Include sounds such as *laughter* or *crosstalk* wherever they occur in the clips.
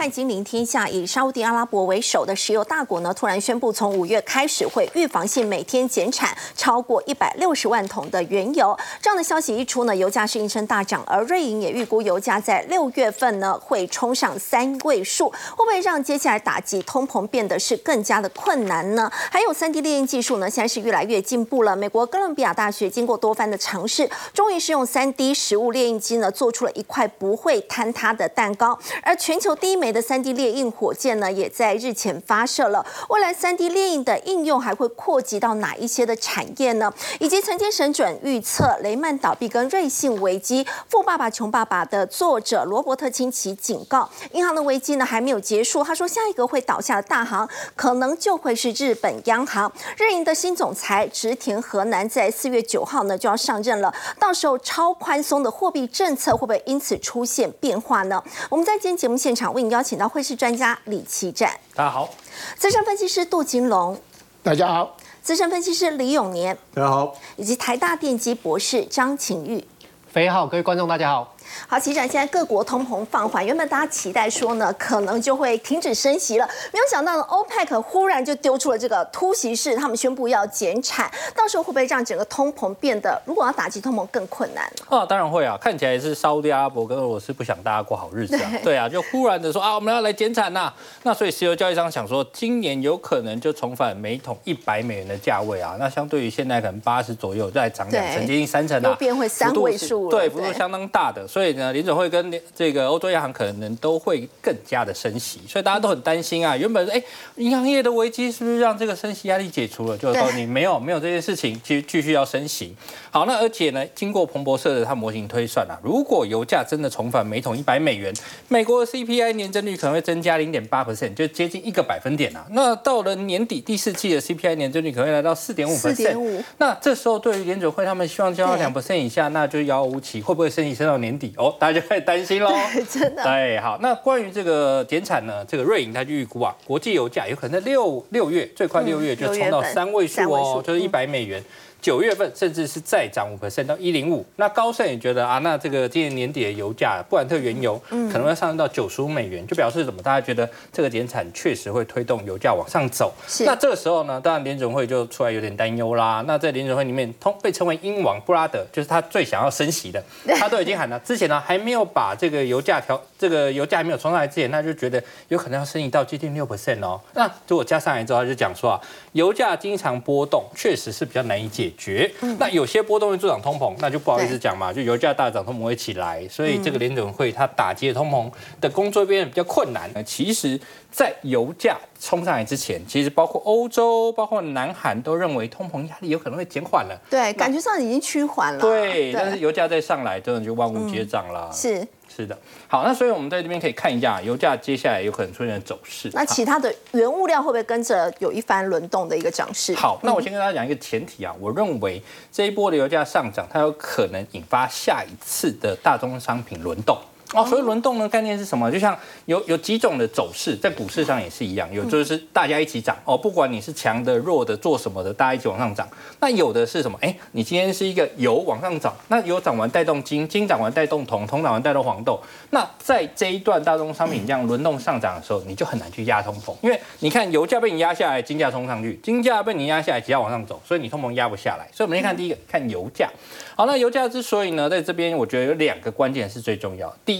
看金陵天下，以沙地阿拉伯为首的石油大国呢，突然宣布从五月开始会预防性每天减产超过一百六十万桶的原油。这样的消息一出呢，油价是应声大涨，而瑞银也预估油价在六月份呢会冲上三位数，会不会让接下来打击通膨变得是更加的困难呢？还有三 D 列印技术呢，现在是越来越进步了。美国哥伦比亚大学经过多番的尝试，终于是用三 D 实物列印机呢，做出了一块不会坍塌的蛋糕。而全球第一枚的三 D 猎印火箭呢，也在日前发射了。未来三 D 猎印的应用还会扩及到哪一些的产业呢？以及曾经神准预测雷曼倒闭跟瑞信危机，《富爸爸穷爸爸》的作者罗伯特清崎警告，银行的危机呢还没有结束。他说，下一个会倒下的大行，可能就会是日本央行。日银的新总裁植田和南在四月九号呢就要上任了，到时候超宽松的货币政策会不会因此出现变化呢？我们在今天节目现场为你邀请到汇市专家李奇展，大家好；资深分析师杜金龙，大家好；资深分析师李永年，大家好；以及台大电机博士张晴玉，飞好，各位观众大家好。好，其实现在各国通膨放缓，原本大家期待说呢，可能就会停止升息了，没有想到呢，OPEC 忽然就丢出了这个突袭式，他们宣布要减产，到时候会不会让整个通膨变得，如果要打击通膨更困难？啊，当然会啊，看起来是沙特阿拉伯跟俄罗斯不想大家过好日子啊，对。啊，就忽然的说啊，我们要来减产呐，那所以石油交易商想说，今年有可能就重返每桶一百美元的价位啊，那相对于现在可能八十左右再涨两成，接近三成啊，变会三位数，对，幅度相当大的，所以呢，联准会跟这个欧洲央行可能都会更加的升息，所以大家都很担心啊。原本哎，银行业的危机是不是让这个升息压力解除了？就是说你没有没有这件事情，其实继续要升息。好，那而且呢，经过彭博社的他模型推算啊，如果油价真的重返每桶一百美元，美国的 CPI 年增率可能会增加零点八 percent，就接近一个百分点啊。那到了年底第四季的 CPI 年增率可能会来到四点五 percent。那这时候对于联准会他们希望降到两 percent 以下，那就遥遥无期。会不会升息升到年底？哦，大家就开始担心喽。*laughs* 真的。对，好。那关于这个减产呢，这个瑞银它就预估啊，国际油价有可能在六六月最快六月就冲到三位数哦，就是一百美元。九月份甚至是再涨五 percent 到一零五，那高盛也觉得啊，那这个今年年底的油价，布兰特原油可能会上升到九十五美元，就表示什么？大家觉得这个减产确实会推动油价往上走。那这个时候呢，当然联准会就出来有点担忧啦。那在联准会里面，通被称为英王布拉德，就是他最想要升息的，*laughs* 他都已经喊了，之前呢还没有把这个油价调，这个油价还没有冲上来之前，他就觉得有可能要升息到接近六 percent 哦。那如果加上来之后，他就讲说啊，油价经常波动，确实是比较难以解决。那有些波动会助长通膨，那就不好意思讲嘛，就油价大涨，通膨会起来，所以这个联准会它打击通膨的工作变得比较困难。其实，在油价冲上来之前，其实包括欧洲、包括南韩都认为通膨压力有可能会减缓了。对，感觉上已经趋缓了。对，但是油价再上来，真的就万物皆涨了。是。是的，好，那所以我们在这边可以看一下油价接下来有可能出现的走势。那其他的原物料会不会跟着有一番轮动的一个涨势？好，那我先跟大家讲一个前提啊，我认为这一波的油价上涨，它有可能引发下一次的大宗商品轮动。哦，所以轮动的概念是什么？就像有有几种的走势，在股市上也是一样，有就是大家一起涨哦，不管你是强的、弱的、做什么的，大家一起往上涨。那有的是什么？哎，你今天是一个油往上涨，那油涨完带动金，金涨完带动铜，铜涨完带动黄豆。那在这一段大宗商品这样轮动上涨的时候，你就很难去压通膨，因为你看油价被你压下来，金价冲上去；金价被你压下来，只要往上走，所以你通膨压不下来。所以我们先看第一个，看油价。好，那油价之所以呢，在这边我觉得有两个关键是最重要。第一，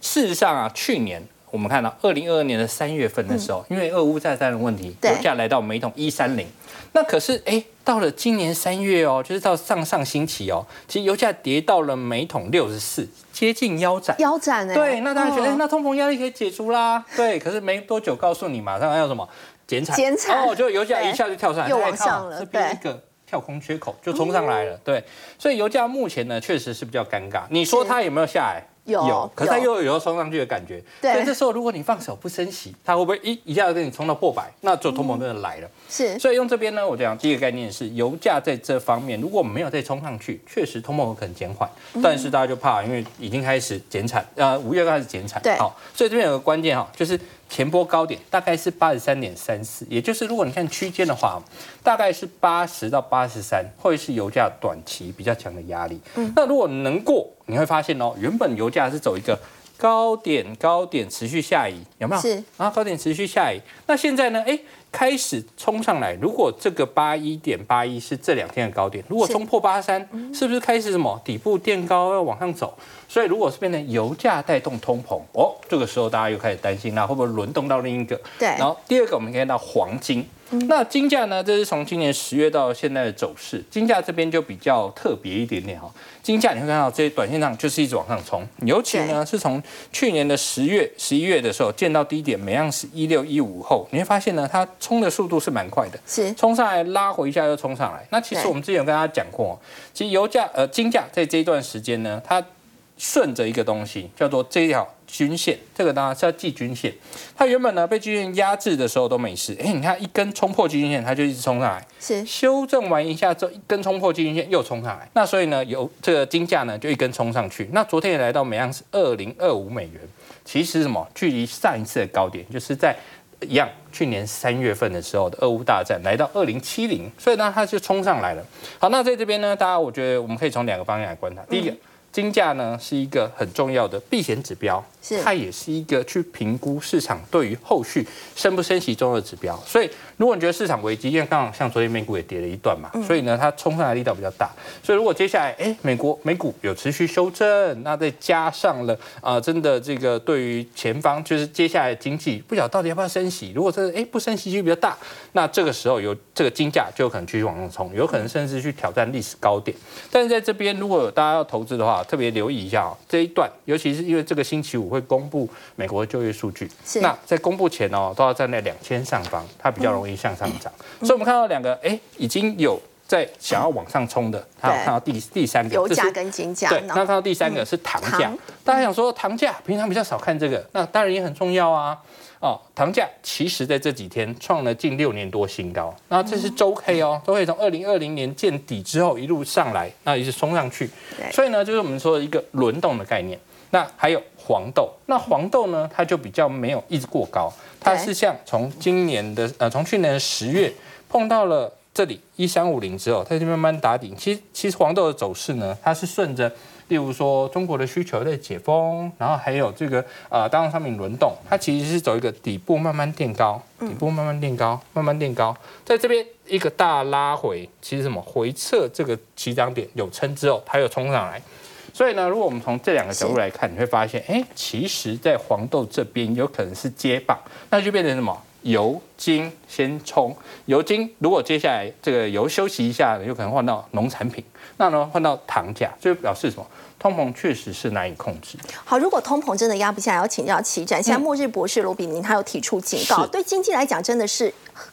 事实上啊，去年我们看到二零二二年的三月份的时候，因为俄乌战争的问题，油价来到每桶一三零。那可是哎，到了今年三月哦，就是到上上星期哦，其实油价跌到了每桶六十四，接近腰斩。腰斩哎。对，那大家觉得那通膨压力可以解除啦。对，可是没多久，告诉你马上要什么减产。减产。哦，就油价一下就跳上来，又往上了。对。一个。跳空缺口就冲上来了，对，所以油价目前呢确实是比较尴尬。你说它有没有下来？有，可是它又有要冲上去的感觉。对，所以这时候如果你放手不升息，它会不会一一下子给你冲到破百？那就通膨真的来了。是，所以用这边呢，我讲第一个概念是，油价在这方面如果没有再冲上去，确实通膨有可能减缓，但是大家就怕，因为已经开始减产，呃，五月开始减产。对，好，所以这边有个关键哈，就是。前波高点大概是八十三点三四，也就是如果你看区间的话，大概是八十到八十三，会是油价短期比较强的压力。嗯，那如果能过，你会发现哦，原本油价是走一个高点高点持续下移，有没有？是啊，高点持续下移。那现在呢？哎，开始冲上来。如果这个八一点八一是这两天的高点，如果冲破八三，是不是开始什么底部垫高要往上走？所以如果是变成油价带动通膨，哦，这个时候大家又开始担心，那会不会轮动到另一个？对。然后第二个，我们看到黄金。那金价呢？这是从今年十月到现在的走势，金价这边就比较特别一点点哈。金价你会看到，这些短线上就是一直往上冲，尤其呢是从去年的十月、十一月的时候见到低点，每样是一六一五后，你会发现呢，它冲的速度是蛮快的，是冲上来拉回一下又冲上来。那其实我们之前有跟大家讲过，其实油价呃金价在这一段时间呢，它顺着一个东西叫做这一条。均线，这个当然是要记均线。它原本呢被均线压制的时候都没事，哎，你看一根冲破均线，它就一直冲上来。是修正完一下之后，一根冲破均线又冲上来。那所以呢，有这个金价呢就一根冲上去。那昨天也来到每盎司二零二五美元。其实什么，距离上一次的高点就是在一样，去年三月份的时候的俄乌大战来到二零七零，所以呢它就冲上来了。好，那在这边呢，大家我觉得我们可以从两个方向来观察。第一个。金价呢是一个很重要的避险指标，它也是一个去评估市场对于后续升不升息中的指标。所以，如果你觉得市场危机，因为刚好像昨天美股也跌了一段嘛，所以呢，它冲上来力道比较大。所以，如果接下来哎，美国美股有持续修正，那再加上了啊，真的这个对于前方就是接下来经济不晓得到底要不要升息，如果这哎不升息就比较大，那这个时候有这个金价就有可能继续往上冲，有可能甚至去挑战历史高点。但是在这边，如果有大家要投资的话，特别留意一下哦，这一段，尤其是因为这个星期五会公布美国的就业数据，那在公布前哦，都要站在两千上方，它比较容易向上涨。所以，我们看到两个，哎，已经有在想要往上冲的，还有看到第第三个，油价跟金价，对，那看到第三个是糖价，大家想说糖价平常比较少看这个，那当然也很重要啊。哦，糖价其实在这几天创了近六年多新高，那这是周 K 哦，都可以从二零二零年见底之后一路上来，那也是冲上去。所以呢，就是我们说的一个轮动的概念。那还有黄豆，那黄豆呢，它就比较没有一直过高，它是像从今年的呃，从去年的十月碰到了这里一三五零之后，它就慢慢打底。其实其实黄豆的走势呢，它是顺着。例如说，中国的需求在解封，然后还有这个呃，大宗商品轮动，它其实是走一个底部慢慢垫高，底部慢慢垫高，慢慢垫高，在这边一个大拉回，其实什么回撤这个起涨点有撑之后，它又冲上来。所以呢，如果我们从这两个角度来看，你会发现，哎，其实在黄豆这边有可能是接棒，那就变成什么？油精先冲，油精如果接下来这个油休息一下，有可能换到农产品，那呢换到糖价，就表示什么？通膨确实是难以控制。好，如果通膨真的压不下来，要请教齐展。现在末日博士罗比宁他有提出警告，对经济来讲真的是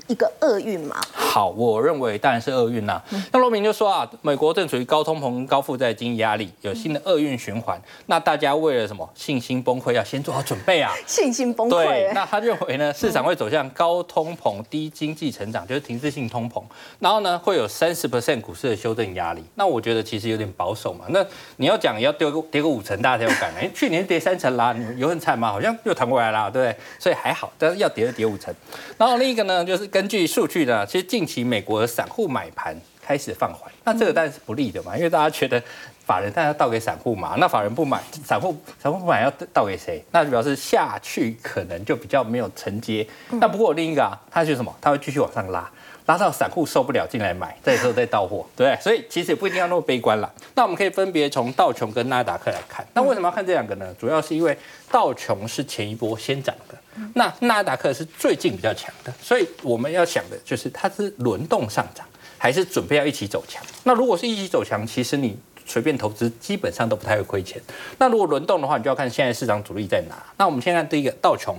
一个厄运吗？好，我认为当然是厄运呐。那罗明就说啊，美国正处于高通膨、高负债经济压力，有新的厄运循环。那大家为了什么信心崩溃，要先做好准备啊？信心崩溃。对，那他认为呢，市场会走向高通膨、低经济成长，就是停滞性通膨。然后呢，会有三十 percent 股市的修正压力。那我觉得其实有点保守嘛。那你要讲。你要跌个跌个五成，大家才有感觉。哎，去年跌三成啦，你有很惨吗？好像又弹过来了，对不对？所以还好，但是要跌就跌五成。然后另一个呢，就是根据数据呢，其实近期美国的散户买盘开始放缓，那这个当然是不利的嘛，因为大家觉得法人大家倒给散户嘛，那法人不买，散户散户不买要倒给谁？那就表示下去可能就比较没有承接。那不过另一个啊，它是什么？它会继续往上拉。拉到散户受不了进来买，这时候再到货，对所以其实也不一定要那么悲观了。那我们可以分别从道琼跟纳达克来看。那为什么要看这两个呢？主要是因为道琼是前一波先涨的，那纳达克是最近比较强的。所以我们要想的就是它是轮动上涨，还是准备要一起走强？那如果是一起走强，其实你。随便投资基本上都不太会亏钱。那如果轮动的话，你就要看现在市场主力在哪。那我们先看第一个道琼。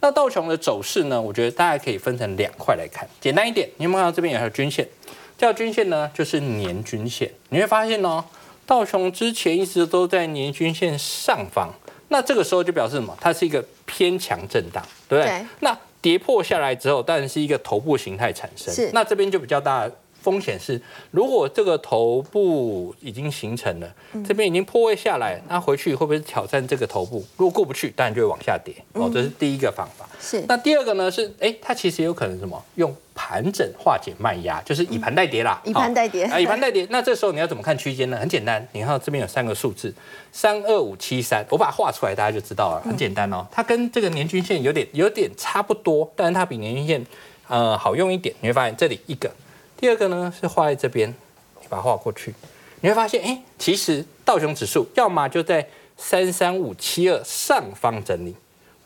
那道琼的走势呢？我觉得大家可以分成两块来看。简单一点，你有没有看到这边有条均线？这条均线呢，就是年均线。你会发现哦，道琼之前一直都在年均线上方。那这个时候就表示什么？它是一个偏强震荡，对不对？那跌破下来之后，当然是一个头部形态产生。那这边就比较大。风险是，如果这个头部已经形成了，这边已经破位下来，那回去会不会挑战这个头部？如果过不去，当然就会往下跌。哦，这是第一个方法。是。那第二个呢？是哎，它其实有可能什么？用盘整化解卖压，就是以盘代跌啦。以盘代跌。啊，以盘代跌。*laughs* 那这时候你要怎么看区间呢？很简单，你看这边有三个数字，三二五七三，我把它画出来，大家就知道了。很简单哦，它跟这个年均线有点有点差不多，但是它比年均线呃好用一点。你会发现这里一个。第二个呢是画在这边，你把它画过去，你会发现，哎，其实道琼指数要么就在三三五七二上方整理，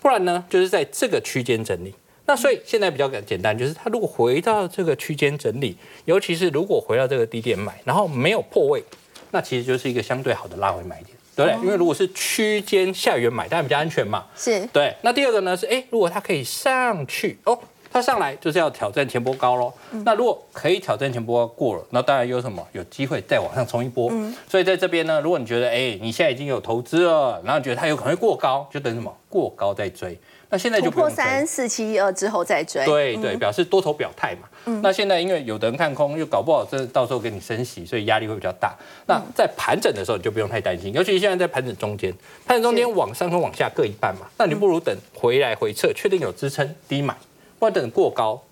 不然呢就是在这个区间整理。那所以现在比较简单，就是它如果回到这个区间整理，尤其是如果回到这个低点买，然后没有破位，那其实就是一个相对好的拉回买点，对不对？因为如果是区间下缘买，当然比较安全嘛。是对。那第二个呢是，哎，如果它可以上去哦。它上来就是要挑战前波高喽。那如果可以挑战前波高过了，那当然有什么有机会再往上冲一波。所以在这边呢，如果你觉得哎，你现在已经有投资了，然后觉得它有可能会过高，就等什么过高再追。那现在就破三四七一二之后再追。对对，表示多头表态嘛。那现在因为有的人看空，又搞不好这到时候给你升息，所以压力会比较大。那在盘整的时候你就不用太担心，尤其现在在盘整中间，盘整中间往上和往下各一半嘛，那你不如等回来回撤，确定有支撑低买。或等过高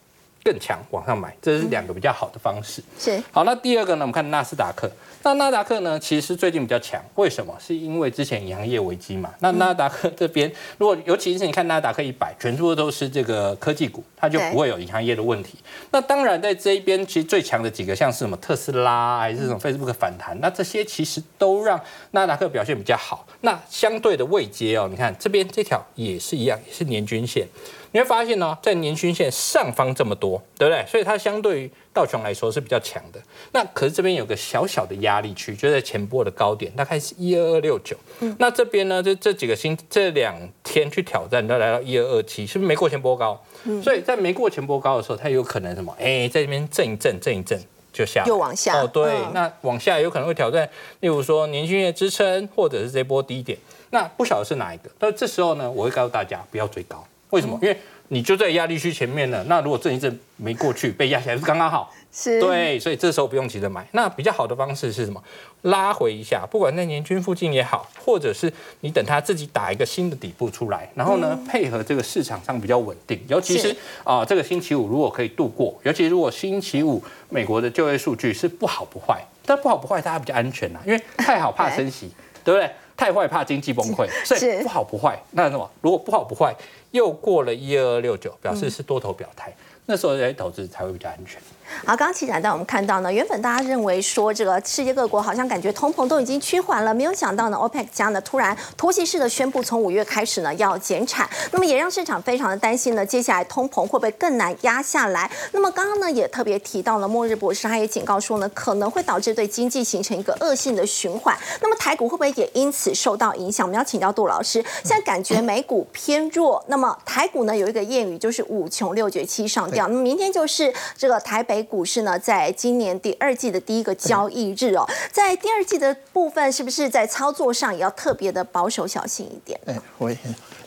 更强往上买，这是两个比较好的方式。是好，那第二个呢？我们看纳斯达克。那纳达克呢？其实最近比较强，为什么？是因为之前银行业危机嘛。那纳达克这边，如果尤其是你看纳达克一百，全部都是这个科技股，它就不会有银行业的问题。那当然，在这一边其实最强的几个，像是什么特斯拉，还是什么 Facebook 反弹，那这些其实都让纳达克表现比较好。那相对的位阶哦，你看这边这条也是一样，也是年均线。你会发现呢，在年均线上方这么多，对不对？所以它相对于道琼来说是比较强的。那可是这边有个小小的压力区，就在前波的高点，大概是一二二六九。那这边呢，这这几个星这两天去挑战，都来到一二二七，是不是没过前波高？所以在没过前波高的时候，它有可能什么？哎，在这边震一震，震一震就下，又往下。哦，对，那往下有可能会挑战，例如说年均线支撑，或者是这波低点。那不晓得是哪一个。但这时候呢，我会告诉大家不要追高。为什么？因为你就在压力区前面了。那如果震一震没过去，被压起来是刚刚好。是。对，所以这时候不用急着买。那比较好的方式是什么？拉回一下，不管在年均附近也好，或者是你等它自己打一个新的底部出来，然后呢，配合这个市场上比较稳定。尤其是啊，这个星期五如果可以度过，尤其如果星期五美国的就业数据是不好不坏，但不好不坏，大家比较安全呐，因为太好怕升息，对不对？太坏怕经济崩溃，所以不好不坏。那什么？如果不好不坏，又过了一二二六九，表示是多头表态，那时候人投资才会比较安全。好，刚刚起展带我们看到呢，原本大家认为说这个世界各国好像感觉通膨都已经趋缓了，没有想到呢，OPEC 加呢突然突袭式的宣布从五月开始呢要减产，那么也让市场非常的担心呢，接下来通膨会不会更难压下来？那么刚刚呢也特别提到了末日博士，他也警告说呢，可能会导致对经济形成一个恶性的循环。那么台股会不会也因此受到影响？我们要请教杜老师。现在感觉美股偏弱，那么台股呢有一个谚语就是五穷六绝七上吊，那么明天就是这个台北股市呢在。今年第二季的第一个交易日哦，在第二季的部分，是不是在操作上也要特别的保守小心一点？哎，我，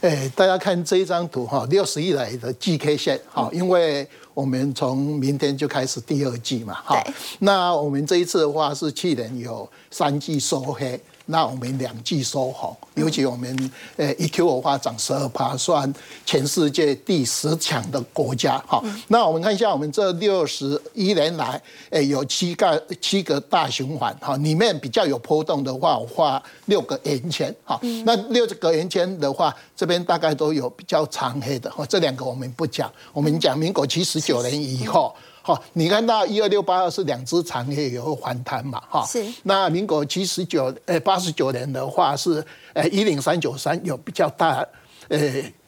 哎，大家看这一张图哈，六十以来的 G K 线哈，因为我们从明天就开始第二季嘛，哈，那我们这一次的话是去年有三季收黑。那我们两季收红，尤其我们呃 EQ 的话涨十二趴，算全世界第十强的国家哈。那我们看一下，我们这六十一年来，诶有七个七个大循环哈，里面比较有波动的话，我画六个圆圈哈。那六个圆圈的话，这边大概都有比较长黑的哈。这两个我们不讲，我们讲民国七十九年以后。好，你看到一二六八二是两只长黑有反弹嘛？哈，是。那民国七十九呃八十九年的话是呃一零三九三有比较大呃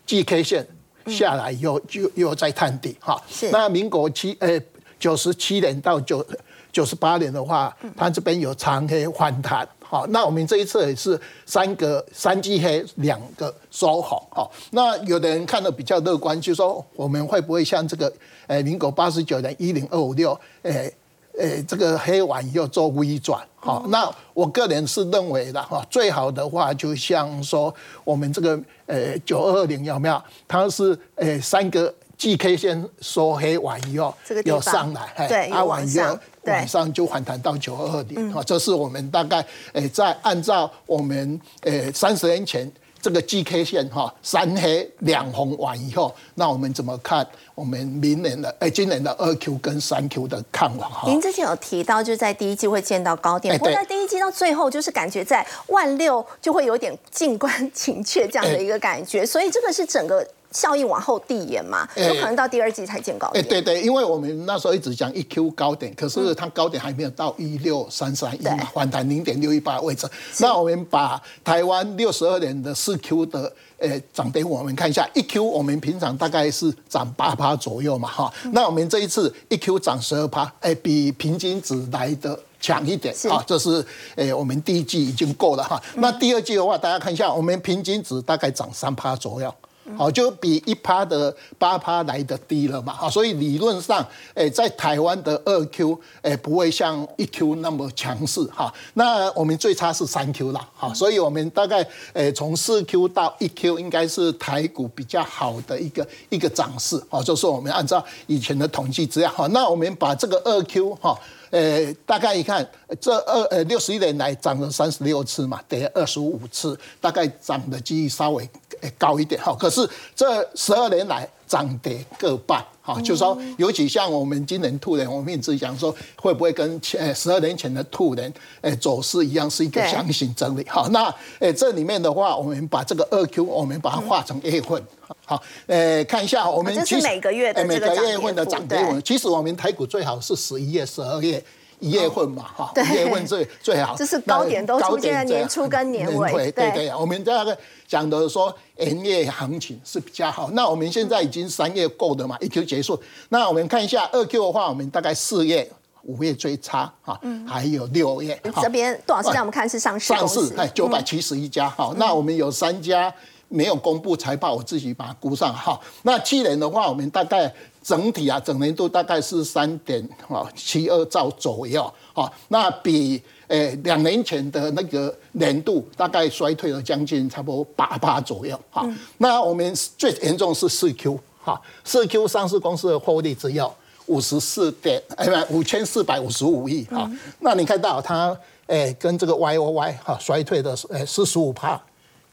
G K 线下来又就又在探底哈。是。那民国七呃九十七年到九九十八年的话，它这边有长黑反弹。好，那我们这一次也是三个三 G 黑两个收好。好，那有的人看的比较乐观，就说我们会不会像这个？诶，民国八十九年一零二五六，诶诶，这个黑丸又做微转，好，那我个人是认为的哈，最好的话就像说我们这个诶九二零有没有？它是诶三个 G K 线收黑完以后，有上来，对，啊，晚上晚上就反弹到九二二点，啊，这是我们大概诶在按照我们诶三十年前。这个 G K 线哈，三黑两红完以后，那我们怎么看我们明年的哎，今年的二 Q 跟三 Q 的看法哈？您之前有提到，就在第一季会见到高点，不过在第一季到最后，就是感觉在万六就会有点静观 *laughs* 情却这样的一个感觉，所以这个是整个。效应往后递延嘛，有可能到第二季才见高点。哎，对对，因为我们那时候一直讲一 Q 高点，可是它高点还没有到一六三三一嘛，反弹零点六一八位置。那我们把台湾六十二年的四 Q 的诶涨跌我们看一下，一 Q 我们平常大概是涨八趴左右嘛，哈。那我们这一次一 Q 涨十二趴，哎，比平均值来的强一点啊。这是诶我们第一季已经够了哈。那第二季的话，大家看一下，我们平均值大概涨三趴左右。好，就比一趴的八趴来的低了嘛，哈，所以理论上，诶，在台湾的二 Q，诶，不会像一 Q 那么强势，哈，那我们最差是三 Q 啦，哈，所以我们大概，诶，从四 Q 到一 Q，应该是台股比较好的一个一个涨势，好，就是我们按照以前的统计资料，好，那我们把这个二 Q，哈。呃，大概一看，这二呃六十一年来涨了三十六次嘛，跌二十五次，大概涨的几率稍微高一点哈。可是这十二年来涨跌各半哈，就是说尤其像我们今年兔年，我们一直讲说会不会跟前十二年前的兔年诶走势一样，是一个箱型整理哈。那诶这里面的话，我们把这个二 Q 我们把它画成月份，好，诶看一下我们其实每个月的每个月份的涨跌幅，其实我们台股最好是十一月、十二月。一月份嘛，哈，一月份最最好，就是高点都出现在年初跟年尾，对对。我们这个讲的说，元月行情是比较好。那我们现在已经三月够的嘛，一 Q 结束。那我们看一下二 Q 的话，我们大概四月、五月最差，哈，还有六月。这边杜老师让我们看是上市上市，哎，九百七十一家，哈。那我们有三家没有公布财报，我自己把它估上，哈。那去年的话，我们大概。整体啊，整年度大概是三点啊七二兆左右啊，那比诶两年前的那个年度大概衰退了将近差不多八八左右哈。那我们最严重是四 Q 哈，四 Q 上市公司的获利只有五十四点哎不五千四百五十五亿哈。那你看到它诶跟这个 Y O Y 哈衰退的诶四十五帕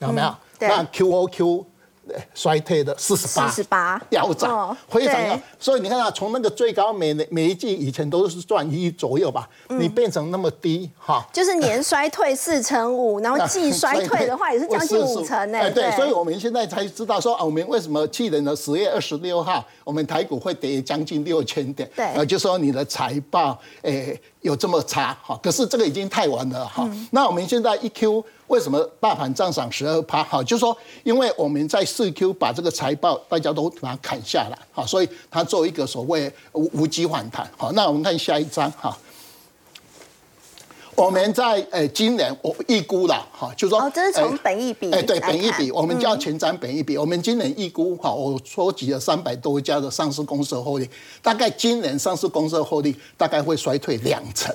有没有？那 Q O Q。衰退的四十八，四十八，飙涨，非常高。所以你看啊，从那个最高每每一季以前都是赚一亿左右吧，你变成那么低哈，就是年衰退四成五，*laughs* 然后季衰退的话也是将近五成呢。对，所以我们现在才知道说啊，我们为什么去年的十月二十六号，我们台股会跌将近六千点，对，呃，就说你的财报诶有这么差哈，可是这个已经太晚了哈。那我们现在一 Q。为什么大盘涨涨十二趴？哈，就是说，因为我们在四 Q 把这个财报大家都把它砍下来，好，所以它做一个所谓无无机反弹。好，那我们看下一张哈。我们在呃今年我预估了哈，就是说，哦，这是从本益比，哎，对，本益比，我们叫前瞻本益比。我们今年预估哈，我收集了三百多家的上市公司的获利，大概今年上市公司的获利大概会衰退两成。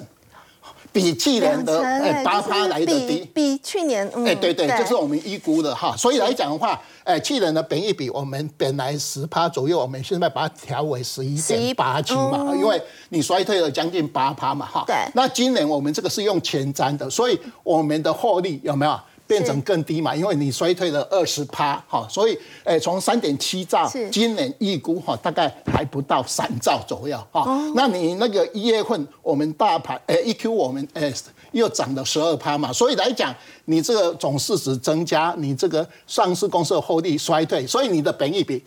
比去年的哎八趴来的低，比去年哎对对，就是我们预估的哈。所以来讲的话，哎去年的本益比我们本来十趴左右，我们现在把它调为十一点八七嘛，因为你衰退了将近八趴嘛哈。对。那今年我们这个是用前瞻的，所以我们的获利有没有？变成更低嘛，因为你衰退了二十趴，哈，所以，诶，从三点七兆，今年预估哈，大概还不到三兆左右，哈。那你那个一月份我们大盘，诶，一 Q 我们诶又涨了十二趴嘛，所以来讲，你这个总市值增加，你这个上市公司的获利衰退，所以你的本益比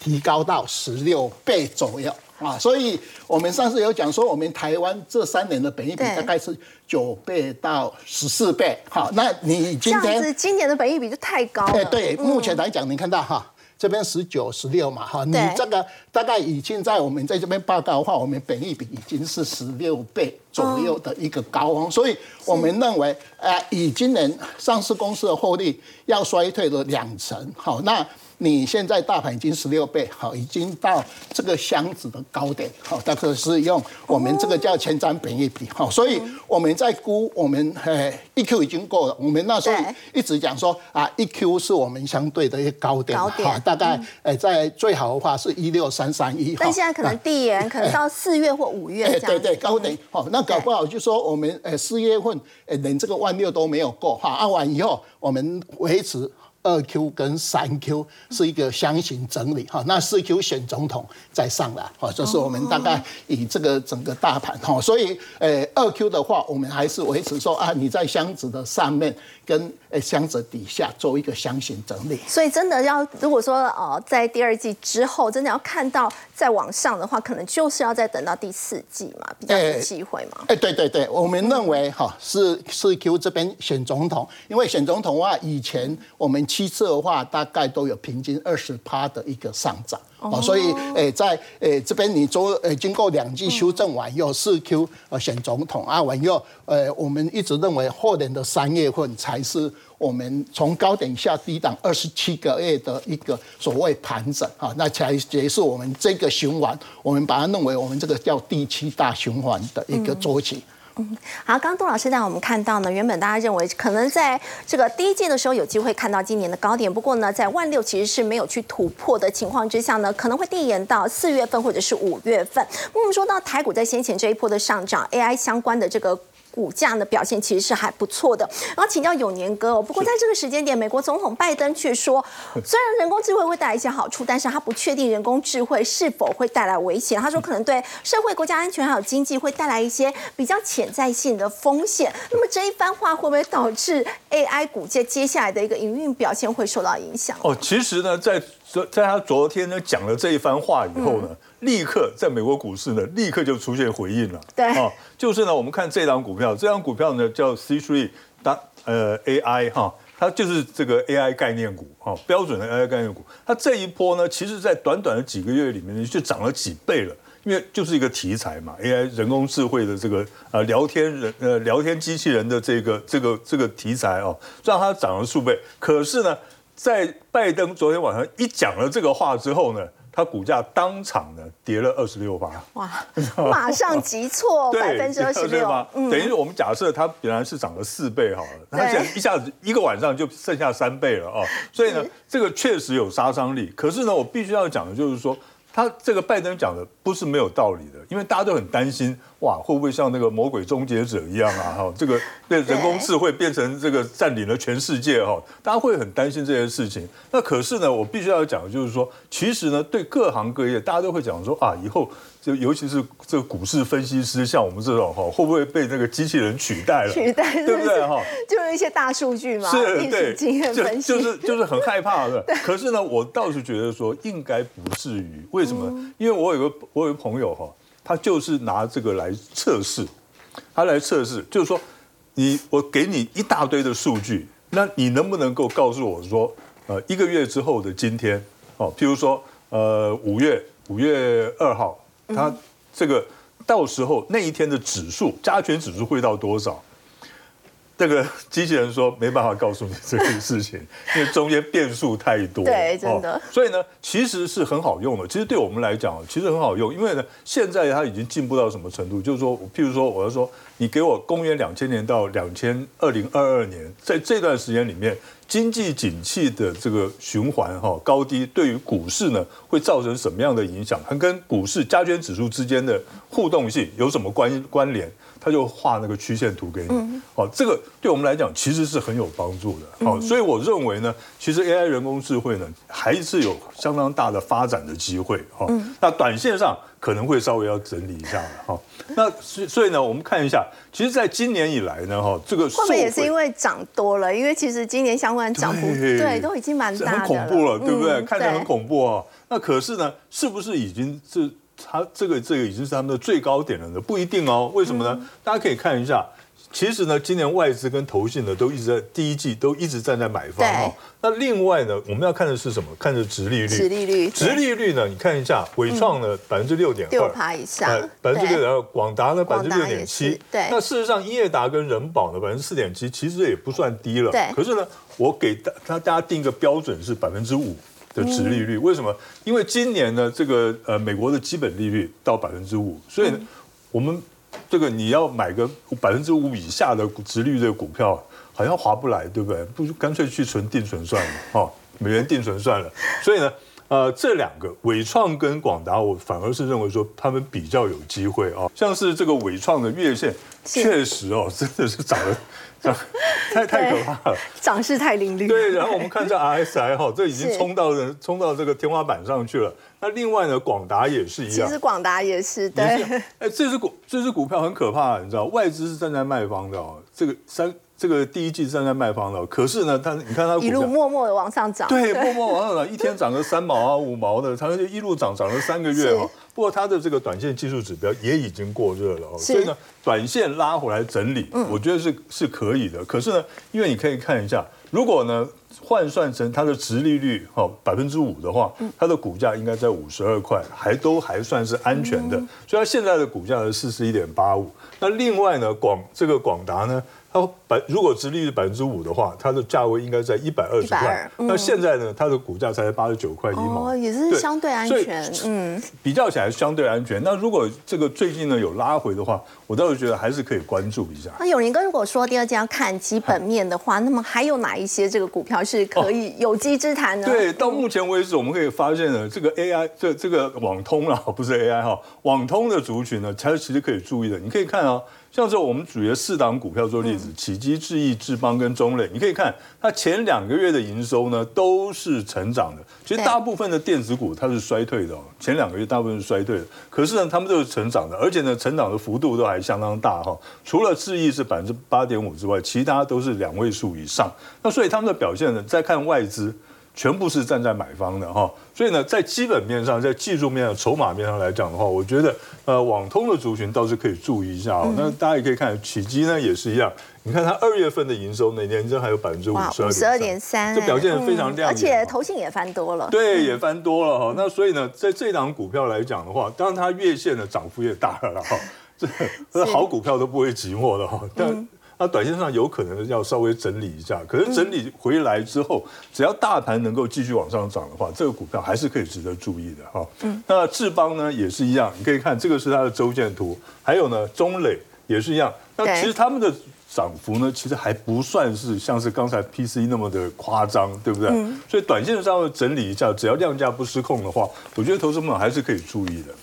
提高到十六倍左右。啊，所以我们上次有讲说，我们台湾这三年的本益比大概是九倍到十四倍。好，那你今天今年的本益比就太高了。哎，对，目前来讲，你看到哈，这边十九、十六嘛，哈，你这个大概已经在我们在这边报告的话，我们本益比已经是十六倍左右的一个高峰，所以我们认为，呃，以今年上市公司的获利要衰退了两成，好，那。你现在大盘已经十六倍，好，已经到这个箱子的高点，好，大概是用我们这个叫前瞻本益比，好，所以我们在估我们呃一 Q 已经够了，我们那时候一直讲说啊一 Q 是我们相对的一个高点，好，大概呃在最好的话是一六三三一，但现在可能递延，可能到四月或五月这样，对对，高点，好，那搞不好就说我们呃四月份呃连这个万六都没有过，哈，按完以后我们维持。二 Q 跟三 Q 是一个箱型整理哈，那四 Q 选总统再上来哈，这是我们大概以这个整个大盘哈，所以呃二 Q 的话，我们还是维持说啊，你在箱子的上面跟呃箱子底下做一个箱型整理。所以真的要如果说呃在第二季之后真的要看到再往上的话，可能就是要再等到第四季嘛，比较有机会嘛。哎，对对对，我们认为哈是四 Q 这边选总统，因为选总统的话，以前我们。七次的话，大概都有平均二十趴的一个上涨。哦，所以诶，在诶这边你做诶，经过两季修正完又四 Q 呃选总统啊完又呃，我们一直认为后年的三月份才是我们从高点下低档二十七个月的一个所谓盘整。啊，那才结束我们这个循环，我们把它认为我们这个叫第七大循环的一个周期。嗯，嗯好，刚刚杜老师带我们看到呢，原本大家认为可能在这个第一季的时候有机会看到今年的高点，不过呢，在万六其实是没有去突破的情况之下呢，可能会递延到四月份或者是五月份。我们说到台股在先前这一波的上涨，AI 相关的这个。股价的表现其实是还不错的。然后请教永年哥哦，不过在这个时间点，美国总统拜登却说，虽然人工智慧会带来一些好处，但是他不确定人工智慧是否会带来危险。他说可能对社会、国家安全还有经济会带来一些比较潜在性的风险。那么这一番话会不会导致 AI 股价接下来的一个营运表现会受到影响？哦，其实呢，在在他昨天呢讲了这一番话以后呢。立刻在美国股市呢，立刻就出现回应了。对，啊，就是呢，我们看这张股票，这张股票呢叫 C three 当呃 AI 哈，它就是这个 AI 概念股哈，标准的 AI 概念股。它这一波呢，其实在短短的几个月里面呢，就涨了几倍了，因为就是一个题材嘛，AI 人工智慧的这个呃聊天人呃聊天机器人的这个这个这个题材哦，让它涨了数倍。可是呢，在拜登昨天晚上一讲了这个话之后呢？它股价当场呢跌了二十六八，哇，*laughs* 马上急挫百分之二十六，等于我们假设它本来是涨了四倍好了，它现在一下子一个晚上就剩下三倍了啊，所以呢，这个确实有杀伤力。可是呢，我必须要讲的就是说。他这个拜登讲的不是没有道理的，因为大家都很担心，哇，会不会像那个魔鬼终结者一样啊？哈，这个 *laughs* 被人工智慧变成这个占领了全世界哈，大家会很担心这些事情。那可是呢，我必须要讲的就是说，其实呢，对各行各业，大家都会讲说啊，以后。就尤其是这个股市分析师，像我们这种哈，会不会被那个机器人取代了？取代，对不对哈？就是一些大数据嘛，是，对，经验分析，就是就是很害怕的。*laughs* 可是呢，我倒是觉得说应该不至于。为什么？因为我有个我有个朋友哈，他就是拿这个来测试，他来测试，就是说你我给你一大堆的数据，那你能不能够告诉我说，呃，一个月之后的今天，哦，譬如说，呃，五月五月二号。它这个到时候那一天的指数加权指数会到多少？这个机器人说没办法告诉你这件事情，因为中间变数太多。对，真的。所以呢，其实是很好用的。其实对我们来讲，其实很好用，因为呢，现在它已经进步到什么程度？就是说，譬如说，我要说，你给我公元两千年到两千二零二二年，在这段时间里面。经济景气的这个循环哈高低，对于股市呢会造成什么样的影响？它跟股市加权指数之间的互动性有什么关关联？他就画那个曲线图给你。哦，这个对我们来讲其实是很有帮助的。好，所以我认为呢，其实 AI 人工智慧呢还是有相当大的发展的机会。哈，那短线上。可能会稍微要整理一下了哈，那所所以呢，我们看一下，其实，在今年以来呢，哈，这个会不会也是因为涨多了？因为其实今年相关涨幅对都已经蛮大的，很恐怖了，对不对？看着很恐怖啊。那可是呢，是不是已经是它这个这个已经是他们的最高点了呢？不一定哦。为什么呢？大家可以看一下。其实呢，今年外资跟投信呢都一直在第一季都一直站在买方哈。那另外呢，我们要看的是什么？看的殖利率。殖利率。殖利率呢？你看一下，伟创呢百分之六点二，六趴以上。百分之六点二，广达呢百分之六点七。对。那事实上，英业达跟人保呢百分之四点七，其实也不算低了。对。可是呢，我给大大家定一个标准是百分之五。的殖利率。为什么？因为今年呢，这个呃美国的基本利率到百分之五，所以我们这个你要买个百分之五以下的殖利率的股票，好像划不来，对不对？不如干脆去存定存算了，哦，美元定存算了。所以呢。呃，这两个伟创跟广达，我反而是认为说他们比较有机会啊。像是这个伟创的月线，确实哦，真的是涨得涨 *laughs* 太太可怕了，涨势太凌厉。对，然后我们看一下 RSI 哈，这已经冲到了冲到这个天花板上去了。那另外呢，广达也是一样，其实广达也是对。哎，这只股这只股票很可怕，你知道，外资是站在卖方的哦，这个三。这个第一季站在卖方的，可是呢，它你看它一路默默的往上涨，对，默默往上涨，一天涨个三毛啊五毛的，它就一路涨涨了三个月哦。不过它的这个短线技术指标也已经过热了哦，所以呢，短线拉回来整理，我觉得是是可以的。可是呢，因为你可以看一下，如果呢换算成它的值利率哦百分之五的话，它的股价应该在五十二块，还都还算是安全的。所以它现在的股价是四十一点八五。那另外呢，广这个广达呢？它百如果殖利率百分之五的话，它的价位应该在一百二十块。那现在呢，它的股价才八十九块一毛，也是相对安全。嗯，比较起来相对安全。那如果这个最近呢有拉回的话，我倒是觉得还是可以关注一下。那永林哥如果说第二季要看基本面的话，那么还有哪一些这个股票是可以有机之谈呢？对，到目前为止我们可以发现呢，这个 AI 这这个网通了，不是 AI 哈，网通的族群呢，才是其实可以注意的。你可以看啊。像是我们举的四档股票做例子，启基、智易、智邦跟中磊，你可以看它前两个月的营收呢都是成长的。其实大部分的电子股它是衰退的，前两个月大部分是衰退的，可是呢，他们都是成长的，而且呢，成长的幅度都还相当大哈。除了智易是百分之八点五之外，其他都是两位数以上。那所以他们的表现呢，再看外资。全部是站在买方的哈，所以呢，在基本面上，在技术面上、筹码面上来讲的话，我觉得呃，网通的族群倒是可以注意一下哦。那大家也可以看，起基呢也是一样，你看它二月份的营收，呢年增还有百分之五十二点三，这表现非常亮眼，而且头信也翻多了，对，也翻多了哈。那所以呢，在这档股票来讲的话，当然它月线的涨幅也大了哈，这 *laughs* 好股票都不会寂寞的哈，但。那短线上有可能要稍微整理一下，可是整理回来之后，只要大盘能够继续往上涨的话，这个股票还是可以值得注意的哈。嗯，那智邦呢也是一样，你可以看这个是它的周线图，还有呢中磊也是一样。那其实他们的涨幅呢，其实还不算是像是刚才 PC 那么的夸张，对不对？所以短线上整理一下，只要量价不失控的话，我觉得投资们还是可以注意的。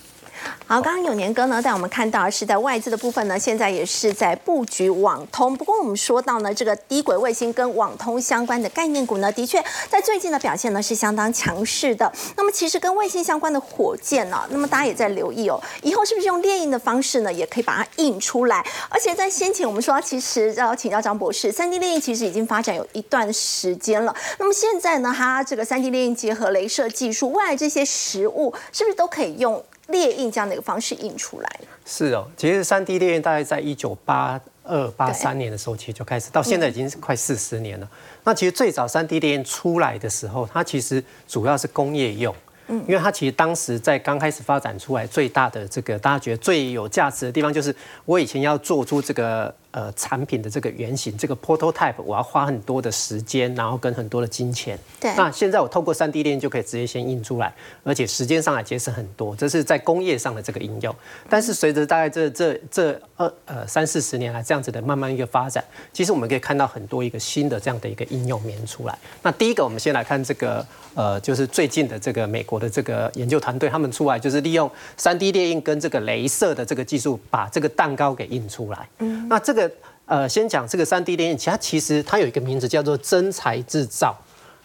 好，刚刚永年哥呢带我们看到是在外资的部分呢，现在也是在布局网通。不过我们说到呢，这个低轨卫星跟网通相关的概念股呢，的确在最近的表现呢是相当强势的。那么其实跟卫星相关的火箭呢，那么大家也在留意哦，以后是不是用列印的方式呢，也可以把它印出来？而且在先前我们说，其实要请教张博士，三 D 列印其实已经发展有一段时间了。那么现在呢，它这个三 D 列印结合镭射技术，未来这些实物是不是都可以用？列印这样的一个方式印出来是哦，其实三 D 列印大概在一九八二八三年的时候，其实就开始，到现在已经是快四十年了。那其实最早三 D 列印出来的时候，它其实主要是工业用。嗯，因为它其实当时在刚开始发展出来，最大的这个大家觉得最有价值的地方，就是我以前要做出这个呃产品的这个原型，这个 prototype，我要花很多的时间，然后跟很多的金钱。对。那现在我透过 3D 链就可以直接先印出来，而且时间上来节省很多，这是在工业上的这个应用。但是随着大概这这这二呃三四十年来这样子的慢慢一个发展，其实我们可以看到很多一个新的这样的一个应用面出来。那第一个，我们先来看这个呃，就是最近的这个美国。的这个研究团队，他们出来就是利用 3D 列印跟这个镭射的这个技术，把这个蛋糕给印出来。嗯，那这个呃，先讲这个三 D 列印，其它其实它有一个名字叫做真材制造。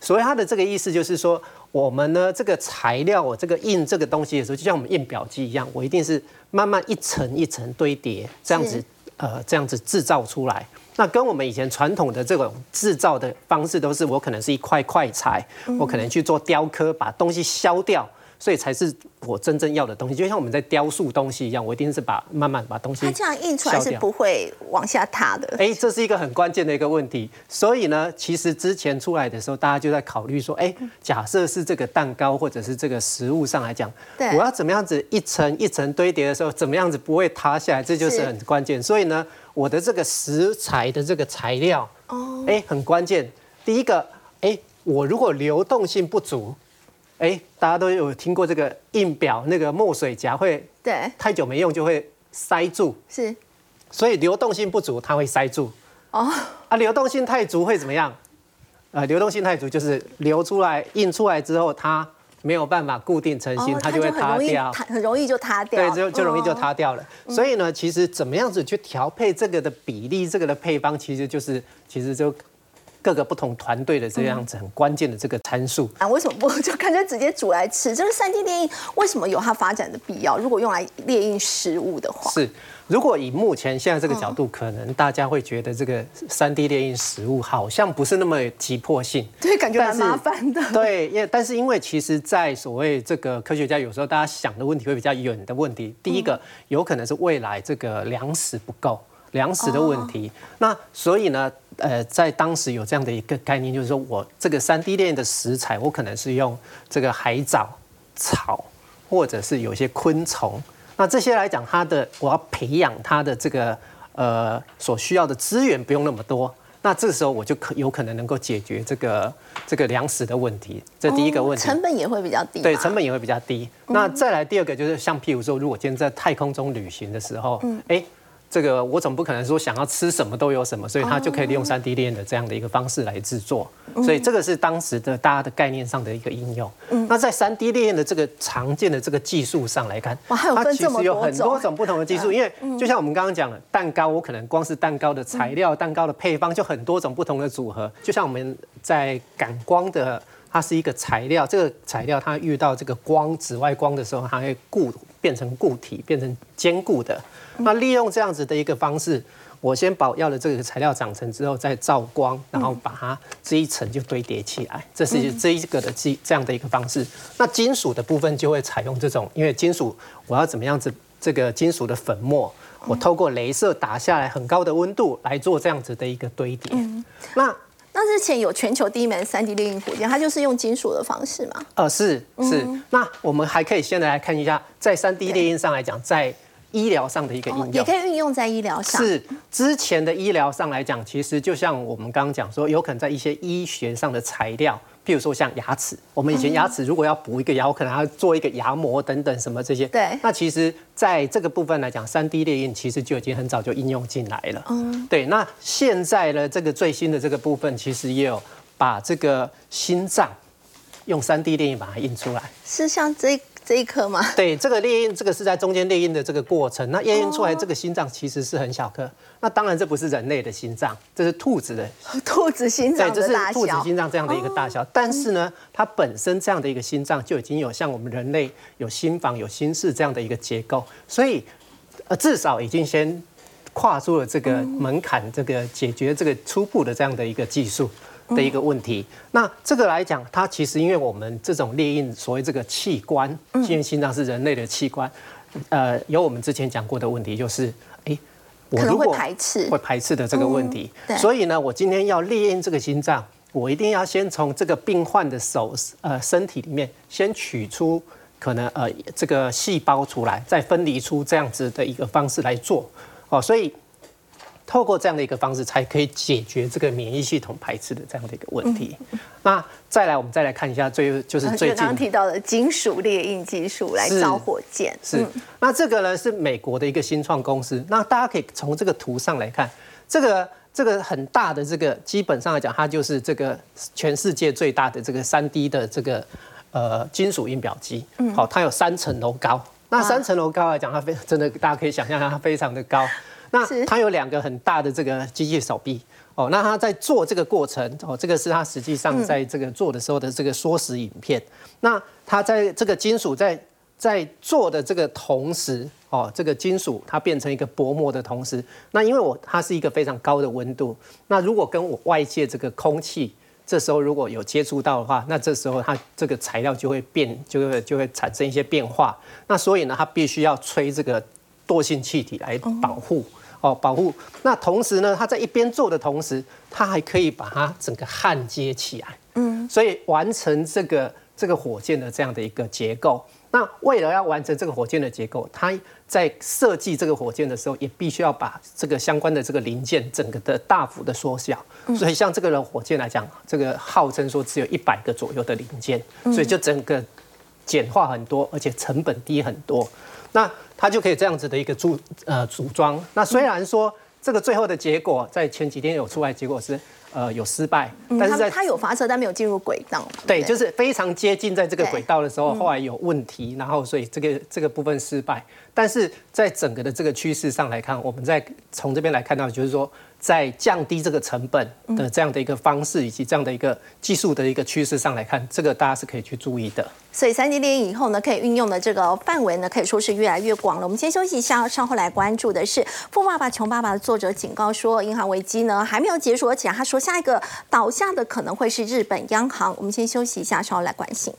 所谓它的这个意思就是说，我们呢这个材料，我这个印这个东西的时候，就像我们印表机一样，我一定是慢慢一层一层堆叠，这样子呃，这样子制造出来。那跟我们以前传统的这种制造的方式，都是我可能是一块块材，我可能去做雕刻，把东西削掉。所以才是我真正要的东西，就像我们在雕塑东西一样，我一定是把慢慢把东西。它这样印出来是不会往下塌的。哎，这是一个很关键的一个问题。所以呢，其实之前出来的时候，大家就在考虑说，哎，假设是这个蛋糕或者是这个食物上来讲，我要怎么样子一层一层堆叠的时候，怎么样子不会塌下来，这就是很关键。所以呢，我的这个食材的这个材料，哦，哎，很关键。第一个，哎，我如果流动性不足。哎，大家都有听过这个印表那个墨水夹会对太久没用就会塞住，是，所以流动性不足它会塞住。哦，啊，流动性太足会怎么样？呃，流动性太足就是流出来印出来之后它。没有办法固定成型，它就会塌掉，很容易就塌掉。对，就就容易就塌掉了。所以呢，其实怎么样子去调配这个的比例，这个的配方，其实就是其实就各个不同团队的这样子很关键的这个参数。啊，为什么 *laughs* 不就干脆直接煮来吃？这个三 D 列印为什么有它发展的必要？如果用来列印食物的话，是。如果以目前现在这个角度，可能大家会觉得这个三 D 列印食物好像不是那么急迫性，对，感觉蛮麻烦的。对，因但是因为其实，在所谓这个科学家有时候大家想的问题会比较远的问题，第一个有可能是未来这个粮食不够，粮食的问题。那所以呢，呃，在当时有这样的一个概念，就是说我这个三 D 链的食材，我可能是用这个海藻、草，或者是有些昆虫。那这些来讲，它的我要培养它的这个呃所需要的资源不用那么多，那这时候我就可有可能能够解决这个这个粮食的问题，这第一个问题，成本也会比较低，对，成本也会比较低。那再来第二个就是像譬如说，如果今天在太空中旅行的时候，嗯哎。这个我总不可能说想要吃什么都有什么，所以它就可以利用三 D 链的这样的一个方式来制作，所以这个是当时的大家的概念上的一个应用。那在三 D 链的这个常见的这个技术上来看，它其实有很多种不同的技术，因为就像我们刚刚讲的，蛋糕我可能光是蛋糕的材料、蛋糕的配方就很多种不同的组合，就像我们在感光的，它是一个材料，这个材料它遇到这个光、紫外光的时候，它会固变成固体，变成坚固的。那利用这样子的一个方式，我先把要的这个材料长成之后，再照光，然后把它这一层就堆叠起来，这是这一个的这这样的一个方式。那金属的部分就会采用这种，因为金属我要怎么样子，这个金属的粉末，我透过镭射打下来很高的温度来做这样子的一个堆叠。那那之前有全球第一枚三 D 猎鹰火箭，它就是用金属的方式嘛？呃，是是。那我们还可以现在来看一下，在三 D 猎鹰上来讲，在医疗上的一个应用，也可以运用在医疗上。是之前的医疗上来讲，其实就像我们刚刚讲说，有可能在一些医学上的材料，譬如说像牙齿，我们以前牙齿如果要补一个牙，我可能要做一个牙模等等什么这些。对。那其实在这个部分来讲，三 D 列印其实就已经很早就应用进来了。嗯。对。那现在呢，这个最新的这个部分，其实也有把这个心脏用三 D 列印把它印出来。是像这。这一颗吗？对，这个裂印，这个是在中间裂印的这个过程。那列印出来这个心脏其实是很小颗。那当然这不是人类的心脏，这是兔子的 *laughs* 兔子心脏对，这是兔子心脏这样的一个大小。但是呢，它本身这样的一个心脏就已经有像我们人类有心房、有心室这样的一个结构，所以呃，至少已经先跨出了这个门槛，这个解决这个初步的这样的一个技术。的一个问题，那这个来讲，它其实因为我们这种列印，所谓这个器官，因为心脏是人类的器官，呃，有我们之前讲过的问题，就是，哎，我如果排斥。会排斥的这个问题，所以呢，我今天要列印这个心脏，我一定要先从这个病患的手呃身体里面先取出可能呃这个细胞出来，再分离出这样子的一个方式来做，哦，所以。透过这样的一个方式，才可以解决这个免疫系统排斥的这样的一个问题。那再来，我们再来看一下最就是最近刚刚提到的金属列印技术来造火箭。是，那这个呢是美国的一个新创公司。那大家可以从这个图上来看，这个这个很大的这个，基本上来讲，它就是这个全世界最大的这个三 D 的这个呃金属印表机。嗯，好，它有三层楼高。那三层楼高来讲，它非真的大家可以想象它非常的高。那它有两个很大的这个机械手臂哦，那它在做这个过程哦，这个是它实际上在这个做的时候的这个缩时影片。那它在这个金属在在做的这个同时哦，这个金属它变成一个薄膜的同时，那因为我它是一个非常高的温度，那如果跟我外界这个空气这时候如果有接触到的话，那这时候它这个材料就会变，就会就会产生一些变化。那所以呢，它必须要吹这个惰性气体来保护。哦，保护。那同时呢，它在一边做的同时，它还可以把它整个焊接起来。嗯，所以完成这个这个火箭的这样的一个结构。那为了要完成这个火箭的结构，它在设计这个火箭的时候，也必须要把这个相关的这个零件整个的大幅的缩小。所以像这个火箭来讲，这个号称说只有一百个左右的零件，所以就整个简化很多，而且成本低很多。那它就可以这样子的一个组呃组装。那虽然说这个最后的结果在前几天有出来，结果是。呃，有失败，但是在它有发射，但没有进入轨道。对，就是非常接近在这个轨道的时候，后来有问题，然后所以这个这个部分失败。但是在整个的这个趋势上来看，我们在从这边来看到，就是说。在降低这个成本的这样的一个方式，以及这样的一个技术的一个趋势上来看，这个大家是可以去注意的。所以三 D 电影以后呢，可以运用的这个范围呢，可以说是越来越广了。我们先休息一下，稍后来关注的是《富爸爸穷爸爸》的作者警告说，银行危机呢还没有结束，而且他说下一个倒下的可能会是日本央行。我们先休息一下，稍后来关心。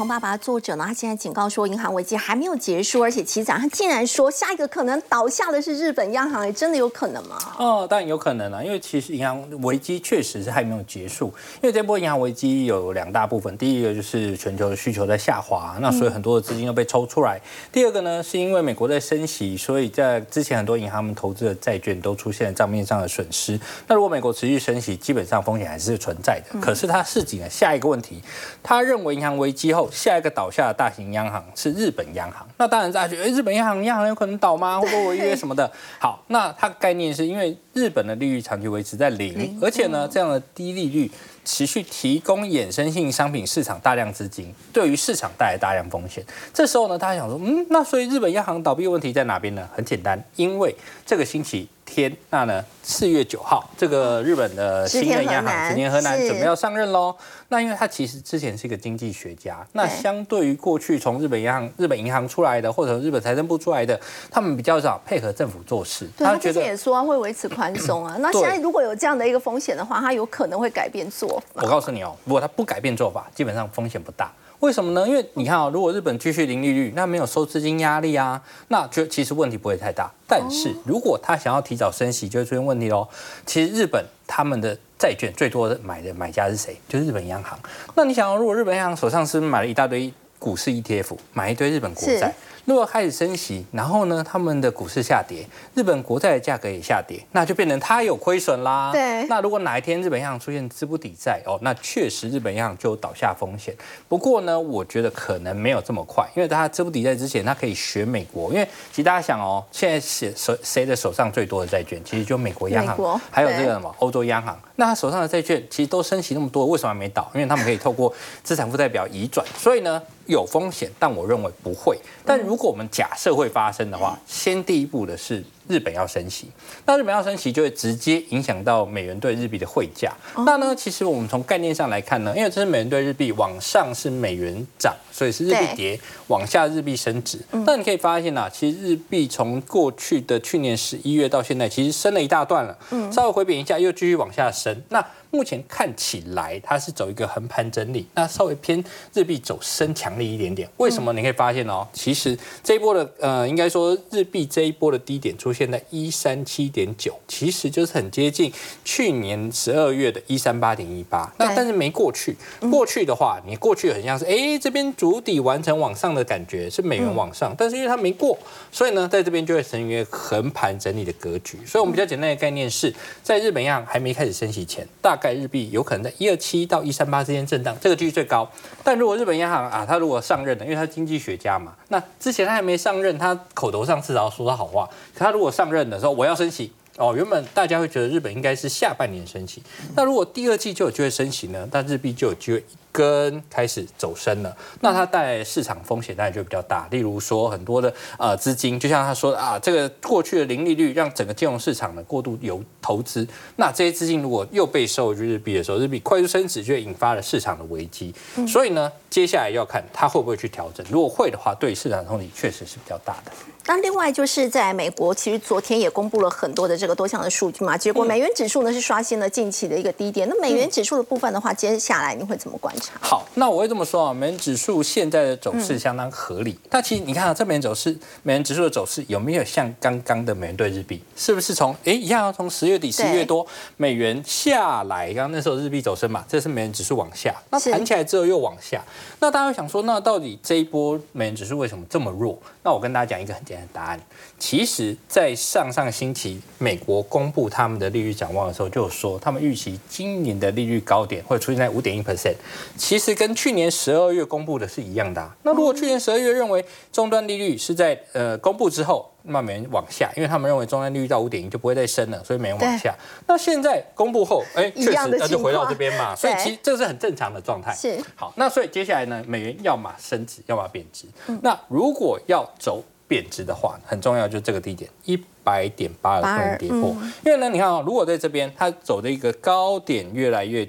穷爸爸的作者呢，他现在警告说，银行危机还没有结束，而且其长他竟然说，下一个可能倒下的是日本央行，也真的有可能吗？哦，当然有可能啊，因为其实银行危机确实是还没有结束。因为这波银行危机有两大部分，第一个就是全球的需求在下滑，那所以很多的资金都被抽出来；第二个呢，是因为美国在升息，所以在之前很多银行们投资的债券都出现了账面上的损失。那如果美国持续升息，基本上风险还是存在的。可是他市井的下一个问题，他认为银行危机后。下一个倒下的大型央行是日本央行，那当然大家觉得，哎，日本央行央行有可能倒吗？会不会违约什么的？*laughs* 好，那它概念是因为日本的利率长期维持在零，而且呢，这样的低利率持续提供衍生性商品市场大量资金，对于市场带来大量风险。这时候呢，大家想说，嗯，那所以日本央行倒闭问题在哪边呢？很简单，因为这个星期天，那呢，四月九号，这个日本的新任央行植田河南准备要上任喽。那因为他其实之前是一个经济学家，那相对于过去从日本银行、日本银行出来的，或者日本财政部出来的，他们比较少配合政府做事。他之前也说会维持宽松啊。*clears throat* 那现在如果有这样的一个风险的话，他有可能会改变做法。我告诉你哦，如果他不改变做法，基本上风险不大。为什么呢？因为你看啊，如果日本继续零利率，那没有收资金压力啊，那就其实问题不会太大。但是如果他想要提早升息，就会出现问题喽。其实日本他们的债券最多的买的买家是谁？就是日本央行。那你想，如果日本央行手上是买了一大堆股市 ETF，买一堆日本国债。如果开始升息，然后呢，他们的股市下跌，日本国债的价格也下跌，那就变成它有亏损啦。对。那如果哪一天日本央行出现资不抵债哦，那确实日本央行就有倒下风险。不过呢，我觉得可能没有这么快，因为它资不抵债之前，它可以学美国。因为其实大家想哦，现在写手谁的手上最多的债券，其实就美国央行，还有这个什么欧洲央行。那他手上的债券其实都升息那么多，为什么还没倒？因为他们可以透过资产负债表移转，所以呢。有风险，但我认为不会。但如果我们假设会发生的话，先第一步的是。日本要升息，那日本要升息就会直接影响到美元对日币的汇价。那呢，其实我们从概念上来看呢，因为这是美元对日币往上是美元涨，所以是日币跌；往下日币升值。那你可以发现啊，其实日币从过去的去年十一月到现在，其实升了一大段了。嗯，稍微回贬一下，又继续往下升。那目前看起来它是走一个横盘整理，那稍微偏日币走升强力一点点。为什么？你可以发现哦，其实这一波的呃，应该说日币这一波的低点出现。现在一三七点九，其实就是很接近去年十二月的一三八点一八。那但是没过去，过去的话，你过去很像是哎这边主底完成往上的感觉，是美元往上，但是因为它没过，所以呢，在这边就会成为横盘整理的格局。所以，我们比较简单的概念是在日本央行还没开始升息前，大概日币有可能在一二七到一三八之间震荡，这个几率最高。但如果日本央行啊，他如果上任了，因为他经济学家嘛，那之前他还没上任，他口头上至少说他好话，可他如果上任的时候，我要升息哦。原本大家会觉得日本应该是下半年升息，那如果第二季就有机会升息呢？那日币就有机会。跟开始走升了，那它带来市场风险当然就比较大。例如说，很多的呃资金，就像他说啊，这个过去的零利率让整个金融市场呢过度有投资，那这些资金如果又被收入日币的时候，日币快速升值，就引发了市场的危机。所以呢，接下来要看它会不会去调整。如果会的话，对市场冲击确实是比较大的。那另外就是在美国，其实昨天也公布了很多的这个多项的数据嘛，结果美元指数呢是刷新了近期的一个低点。那美元指数的部分的话，接下来你会怎么关好，那我会这么说啊，美元指数现在的走势相当合理。但其实你看啊，这美元走势，美元指数的走势有没有像刚刚的美元对日币？是不是从哎一样从十月底十一月多美元下来，刚刚那时候日币走升嘛，这是美元指数往下，那弹起来之后又往下。那大家会想说，那到底这一波美元指数为什么这么弱？那我跟大家讲一个很简单的答案。其实，在上上星期美国公布他们的利率展望的时候，就有说他们预期今年的利率高点会出现在五点一 percent。其实跟去年十二月公布的是一样的。那如果去年十二月认为终端利率是在呃公布之后，那美元往下，因为他们认为终端利率到五点一就不会再升了，所以美元往下。那现在公布后，哎，确实那就回到这边嘛。所以其实这是很正常的状态。是。好，那所以接下来呢，美元要么升值，要么贬值。那如果要走贬值的话，很重要就是这个低点一百点八二不能跌破。因为呢，你看啊，如果在这边它走的一个高点越来越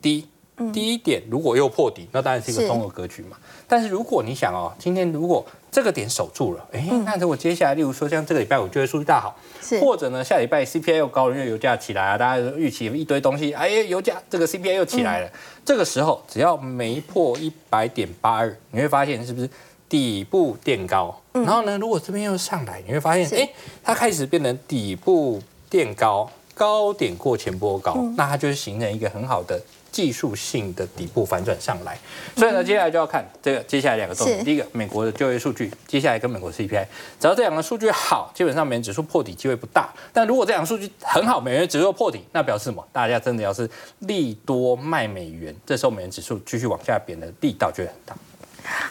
低。低点如果又破底，那当然是一个综合格局嘛。但是如果你想哦，今天如果这个点守住了，哎，那如果接下来，例如说像这个礼拜五就业数据大好，或者呢下礼拜 CPI 又高，因为油价起来啊，大家预期一堆东西，哎，油价这个 CPI 又起来了，这个时候只要没破一百点八二，你会发现是不是底部垫高？然后呢，如果这边又上来，你会发现，哎，它开始变成底部垫高，高点过前波高，那它就是形成一个很好的。技术性的底部反转上来，所以呢，接下来就要看这个接下来两个重点。第一个，美国的就业数据，接下来跟美国 CPI，只要这两个数据好，基本上美元指数破底机会不大。但如果这两个数据很好，美元指数破底，那表示什么？大家真的要是利多卖美元，这时候美元指数继续往下贬的力道就会很大。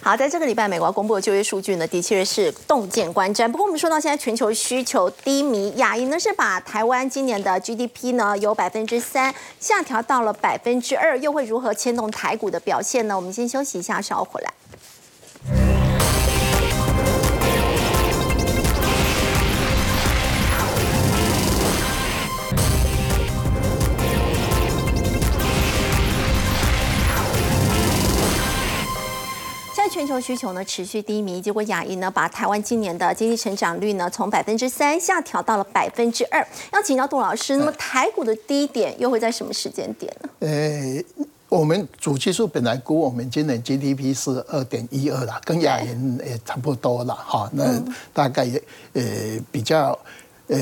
好，在这个礼拜，美国公布的就业数据呢，的确是洞见观瞻。不过，我们说到现在全球需求低迷，亚银呢是把台湾今年的 GDP 呢由百分之三下调到了百分之二，又会如何牵动台股的表现呢？我们先休息一下，稍后回来。球需求呢持续低迷，结果亚银呢把台湾今年的经济成长率呢从百分之三下调到了百分之二。要请教杜老师，那么台股的低点又会在什么时间点呢？呃，我们主技术本来估我们今年 GDP 是二点一二啦，跟亚银也差不多了哈。那大概也呃比较呃。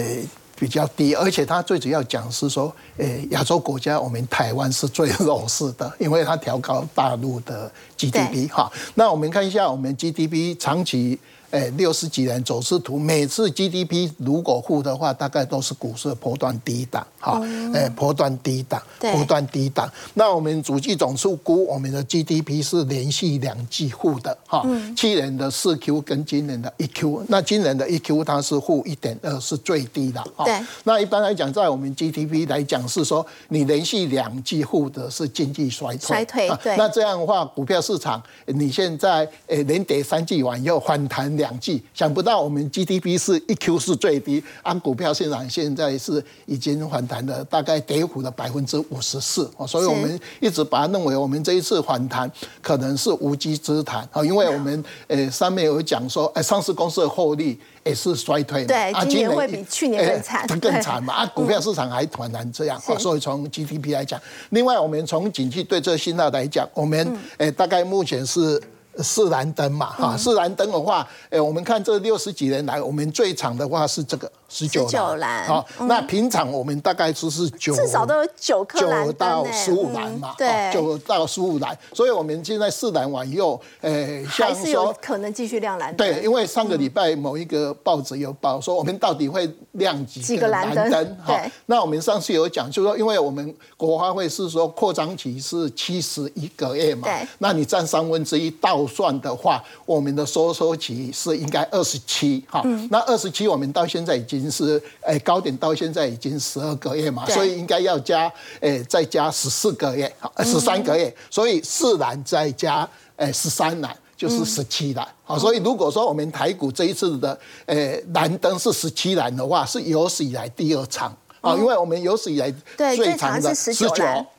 比较低，而且它最主要讲是说，诶，亚洲国家我们台湾是最弱势的，因为它调高大陆的 GDP 哈。那我们看一下我们 GDP 长期。哎，六十几年走势图，每次 GDP 如果负的话，大概都是股市波段低档，哈，哎，波段低档，波段低档。那我们主计总数估，我们的 GDP 是连续两季负的，哈，去年的四 Q 跟今年的一 Q，那今年的一 Q 它是负一点二，是最低的，哈。那一般来讲，在我们 GDP 来讲是说，你连续两季负的是经济衰退，衰退，对。那这样的话，股票市场你现在哎连跌三季完又反弹。两季想不到，我们 GDP 是一 Q 是最低，按股票市场现在是已经反弹了，大概跌幅的百分之五十四哦，所以我们一直把它认为我们这一次反弹可能是无稽之谈啊，因为我们呃上面有讲说，哎，上市公司的获利也是衰退，对，今年会比去年更惨，更惨嘛啊，股票市场还反弹这样，所以从 GDP 来讲，另外我们从景气对这信号来讲，我们呃大概目前是。四蓝灯嘛，哈，是蓝灯的话，哎，我们看这六十几年来，我们最长的话是这个。十九栏，好，那平常我们大概就是九，至少都有九颗九到十五栏嘛，对，九到十五栏，所以我们现在四栏完以后，呃，还是有可能继续亮蓝灯。对，因为上个礼拜某一个报纸有报说，我们到底会亮几个蓝灯？*laughs* 哈，那我们上次有讲，就说因为我们国花会是说扩张期是七十一个月嘛，对，那你占三分之一倒算的话，我们的收缩期是应该二十七，哈，那二十七我们到现在已经。已经是诶高点到现在已经十二个月嘛，所以应该要加诶再加十四个月，十三个月，所以四栏再加诶十三栏就是十七栏。好，所以如果说我们台股这一次的诶蓝灯是十七栏的话，是有史以来第二长。啊，因为我们有史以来最长的十九，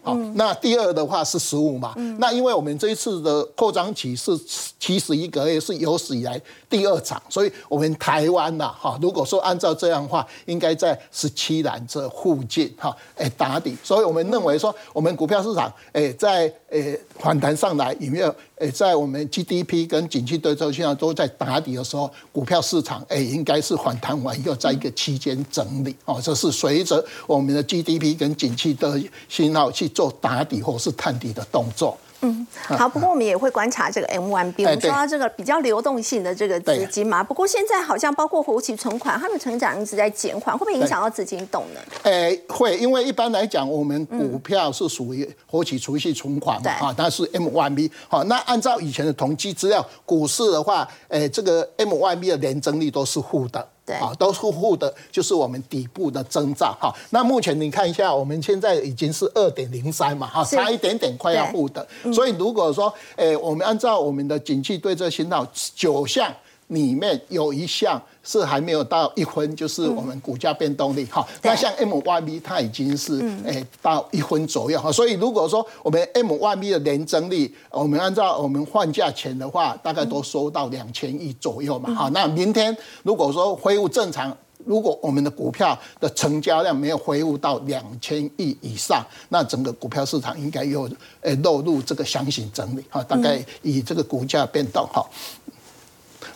好，那第二的话是十五嘛，那因为我们这一次的扩张期是七十一个月，是有史以来第二长，所以我们台湾呐，哈，如果说按照这样的话，应该在十七栏这附近，哈，哎打底，所以我们认为说，我们股票市场，哎，在哎反弹上来，有没有？哎，在我们 GDP 跟景气对周期上都在打底的时候，股票市场诶应该是反弹完又在一个期间整理，哦，这是随着我们的 GDP 跟景气的信号去做打底或是探底的动作。嗯，好。不过我们也会观察这个 M1B，我们说到这个比较流动性的这个资金嘛。不过现在好像包括活期存款，它的成长一直在减缓，会不会影响到资金动能？诶，会，因为一般来讲，我们股票是属于活期储蓄存款嘛，哈，它是 M1B。好，那按照以前的统计资料，股市的话，诶，这个 M1B 的年增率都是负的。啊，都是负的，就是我们底部的增长哈。那目前你看一下，我们现在已经是二点零三嘛，哈，差一点点快要负的。所以如果说，诶，我们按照我们的景气对这信号九项。里面有一项是还没有到一分，就是我们股价变动力哈。那像 M Y B 它已经是诶到一分左右哈。所以如果说我们 M Y B 的年增率，我们按照我们换价钱的话，大概都收到两千亿左右嘛。哈，那明天如果说恢复正常，如果我们的股票的成交量没有恢复到两千亿以上，那整个股票市场应该又诶落入这个箱型整理哈。大概以这个股价变动哈。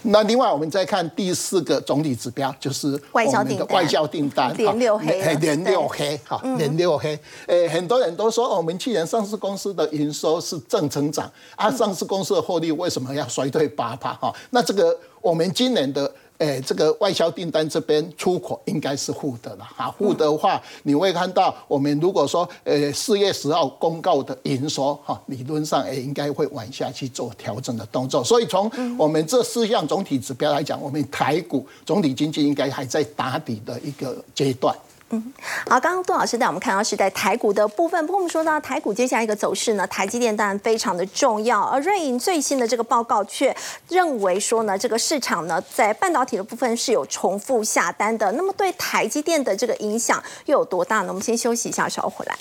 那另外，我们再看第四个总体指标，就是我们的外交订单，连六黑，连六黑，哈，连六黑。诶，很多人都说，我们去年上市公司的营收是正成长，啊，上市公司的获利为什么要衰退八趴？哈，那这个我们今年的。哎，这个外销订单这边出口应该是负的了哈。负的话，你会看到我们如果说呃四月十号公告的营收哈，理论上也应该会往下去做调整的动作。所以从我们这四项总体指标来讲，我们台股总体经济应该还在打底的一个阶段。嗯，好，刚刚杜老师带我们看到是在台股的部分，不过我们说到台股接下来一个走势呢，台积电当然非常的重要，而瑞银最新的这个报告却认为说呢，这个市场呢在半导体的部分是有重复下单的，那么对台积电的这个影响又有多大呢？我们先休息一下，稍后回来。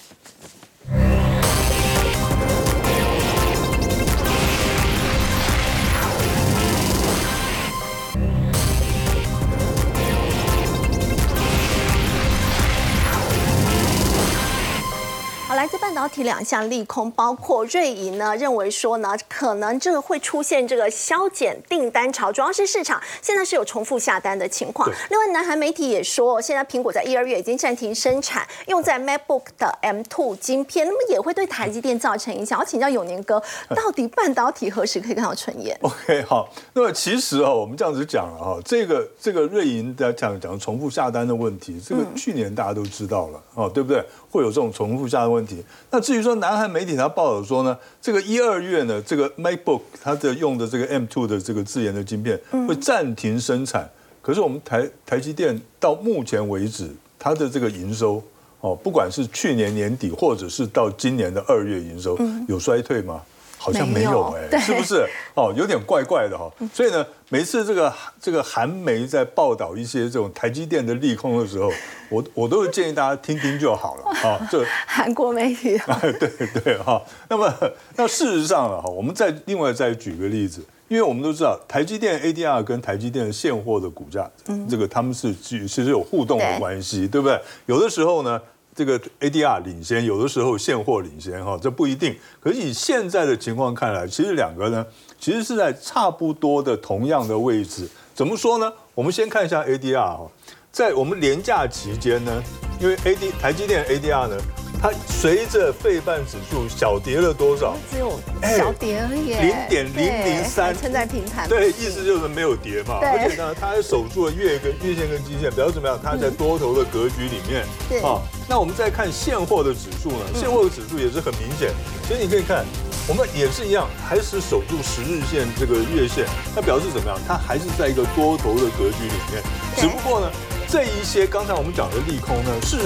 来自半导体两项利空，包括瑞银呢认为说呢，可能这个会出现这个削减订单潮，主要是市场现在是有重复下单的情况。另外，南韩媒体也说，现在苹果在一二月已经暂停生产用在 MacBook 的 M2 晶片，那么也会对台积电造成影响。我请教永年哥，到底半导体何时可以看到春燕？OK，*laughs* 好，那么其实哦，我们这样子讲了哈，这个这个瑞银的讲讲重复下单的问题，这个去年大家都知道了哦，对不对？会有这种重复下的问题。那至于说南韩媒体他报道说呢，这个一二月呢，这个 MacBook 它的用的这个 M2 的这个自研的晶片会暂停生产。可是我们台台积电到目前为止，它的这个营收哦，不管是去年年底或者是到今年的二月营收，有衰退吗？好像没有哎，是不是？*laughs* 哦，有点怪怪的哈。所以呢，每次这个这个韩媒在报道一些这种台积电的利空的时候，我我都是建议大家听听就好了啊。*laughs* 这韩国媒体。*laughs* 对对哈。那么那事实上了哈，我们再另外再举个例子，因为我们都知道台积电 ADR 跟台积电的现货的股价，这个他们是其实有互动的关系，对不对？有的时候呢。这个 ADR 领先，有的时候现货领先，哈，这不一定。可是以现在的情况看来，其实两个呢，其实是在差不多的同样的位置。怎么说呢？我们先看一下 ADR 哈，在我们廉价期间呢，因为 AD 台积电 ADR 呢。它随着费半指数小跌了多少？只有小跌而已，零点零零三，撑在平盘。对，意思就是没有跌嘛。而且呢，它还守住了月跟月线跟基线，表示怎么样？它在多头的格局里面。对。啊，那我们再看现货的指数呢？现货的指数也是很明显。其实你可以看，我们也是一样，还是守住十日线这个月线，它表示怎么样？它还是在一个多头的格局里面。只不过呢，这一些刚才我们讲的利空呢，是。